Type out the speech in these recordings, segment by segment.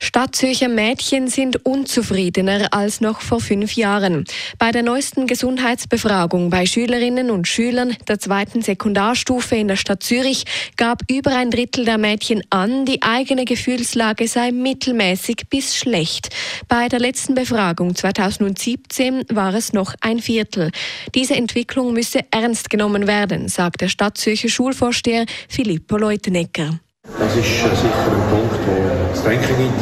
Stadtzürcher Mädchen sind unzufriedener als noch vor fünf Jahren. Bei der neuesten Gesundheitsbefragung bei Schülerinnen und Schülern der zweiten Sekundarstufe in der Stadt Zürich gab über ein Drittel der Mädchen an, die eigene Gefühlslage sei mittelmäßig bis schlecht. Bei der letzten Befragung 2017 war es noch ein Viertel. Diese Entwicklung müsse ernst genommen werden, sagt der Stadtzürcher Schulvorsteher Filippo Leutenegger. Das ist sicher ein Punkt, der zu denken gibt.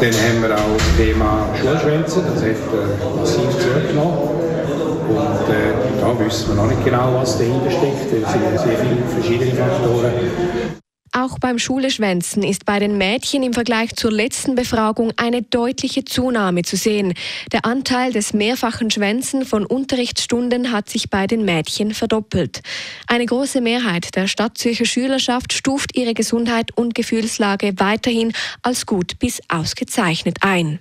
Dann haben wir auch das Thema Schulschwänze, das hat äh, massiv zugenommen. Und äh, da wissen wir noch nicht genau, was dahinter steckt. Es sind sehr viele verschiedene Faktoren. Auch beim Schuleschwänzen ist bei den Mädchen im Vergleich zur letzten Befragung eine deutliche Zunahme zu sehen. Der Anteil des mehrfachen Schwänzen von Unterrichtsstunden hat sich bei den Mädchen verdoppelt. Eine große Mehrheit der Stadtzürcher Schülerschaft stuft ihre Gesundheit und Gefühlslage weiterhin als gut bis ausgezeichnet ein.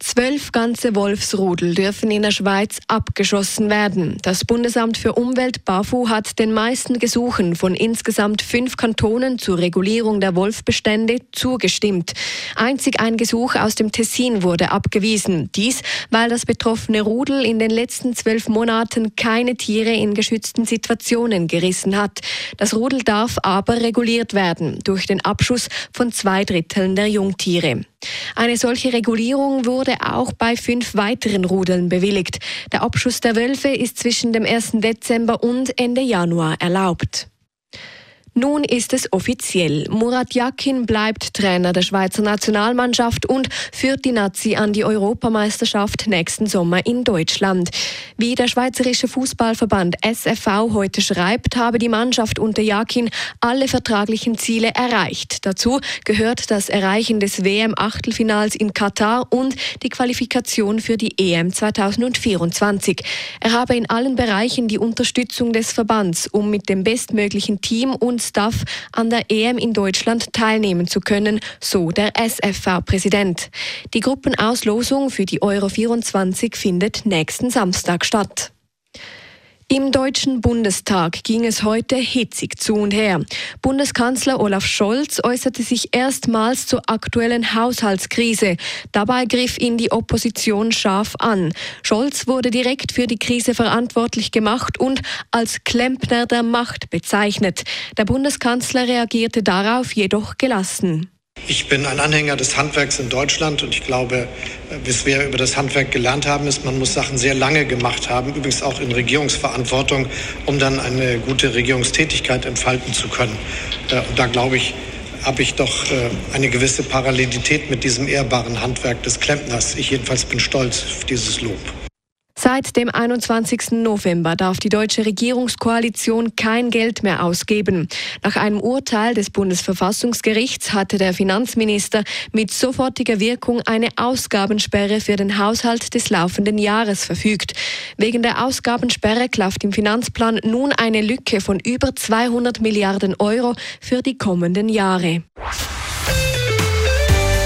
Zwölf ganze Wolfsrudel dürfen in der Schweiz abgeschossen werden. Das Bundesamt für Umwelt BAFU hat den meisten Gesuchen von insgesamt fünf Kantonen zur Regulierung der Wolfbestände zugestimmt. Einzig ein Gesuch aus dem Tessin wurde abgewiesen. Dies, weil das betroffene Rudel in den letzten zwölf Monaten keine Tiere in geschützten Situationen gerissen hat. Das Rudel darf aber reguliert werden durch den Abschuss von zwei Dritteln der Jungtiere. Eine solche Regulierung wurde auch bei fünf weiteren Rudeln bewilligt. Der Abschuss der Wölfe ist zwischen dem 1. Dezember und Ende Januar erlaubt. Nun ist es offiziell. Murat Yakin bleibt Trainer der Schweizer Nationalmannschaft und führt die Nazi an die Europameisterschaft nächsten Sommer in Deutschland. Wie der Schweizerische Fußballverband SFV heute schreibt, habe die Mannschaft unter Yakin alle vertraglichen Ziele erreicht. Dazu gehört das Erreichen des WM-Achtelfinals in Katar und die Qualifikation für die EM 2024. Er habe in allen Bereichen die Unterstützung des Verbands, um mit dem bestmöglichen Team und Staff an der EM in Deutschland teilnehmen zu können, so der SFV-Präsident. Die Gruppenauslosung für die Euro 24 findet nächsten Samstag statt. Im Deutschen Bundestag ging es heute hitzig zu und her. Bundeskanzler Olaf Scholz äußerte sich erstmals zur aktuellen Haushaltskrise. Dabei griff ihn die Opposition scharf an. Scholz wurde direkt für die Krise verantwortlich gemacht und als Klempner der Macht bezeichnet. Der Bundeskanzler reagierte darauf jedoch gelassen. Ich bin ein Anhänger des Handwerks in Deutschland und ich glaube, was wir über das Handwerk gelernt haben, ist, man muss Sachen sehr lange gemacht haben, übrigens auch in Regierungsverantwortung, um dann eine gute Regierungstätigkeit entfalten zu können. Äh, und da glaube ich, habe ich doch äh, eine gewisse Parallelität mit diesem ehrbaren Handwerk des Klempners. Ich jedenfalls bin stolz auf dieses Lob. Seit dem 21. November darf die deutsche Regierungskoalition kein Geld mehr ausgeben. Nach einem Urteil des Bundesverfassungsgerichts hatte der Finanzminister mit sofortiger Wirkung eine Ausgabensperre für den Haushalt des laufenden Jahres verfügt. Wegen der Ausgabensperre klafft im Finanzplan nun eine Lücke von über 200 Milliarden Euro für die kommenden Jahre.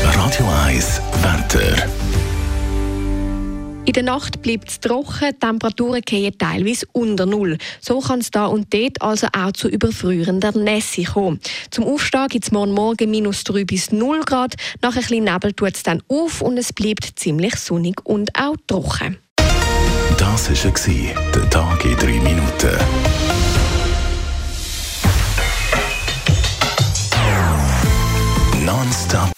Radio 1 Wetter. In der Nacht bleibt es trocken, die Temperaturen gehen teilweise unter Null. So kann es da und dort also auch zu überfrierender Nässe kommen. Zum Aufstehen gibt es morgen Morgen minus 3 bis 0 Grad. Nach ein bisschen Nebel tut es dann auf und es bleibt ziemlich sonnig und auch trocken. Das war der Tag in 3 Minuten. Nonstop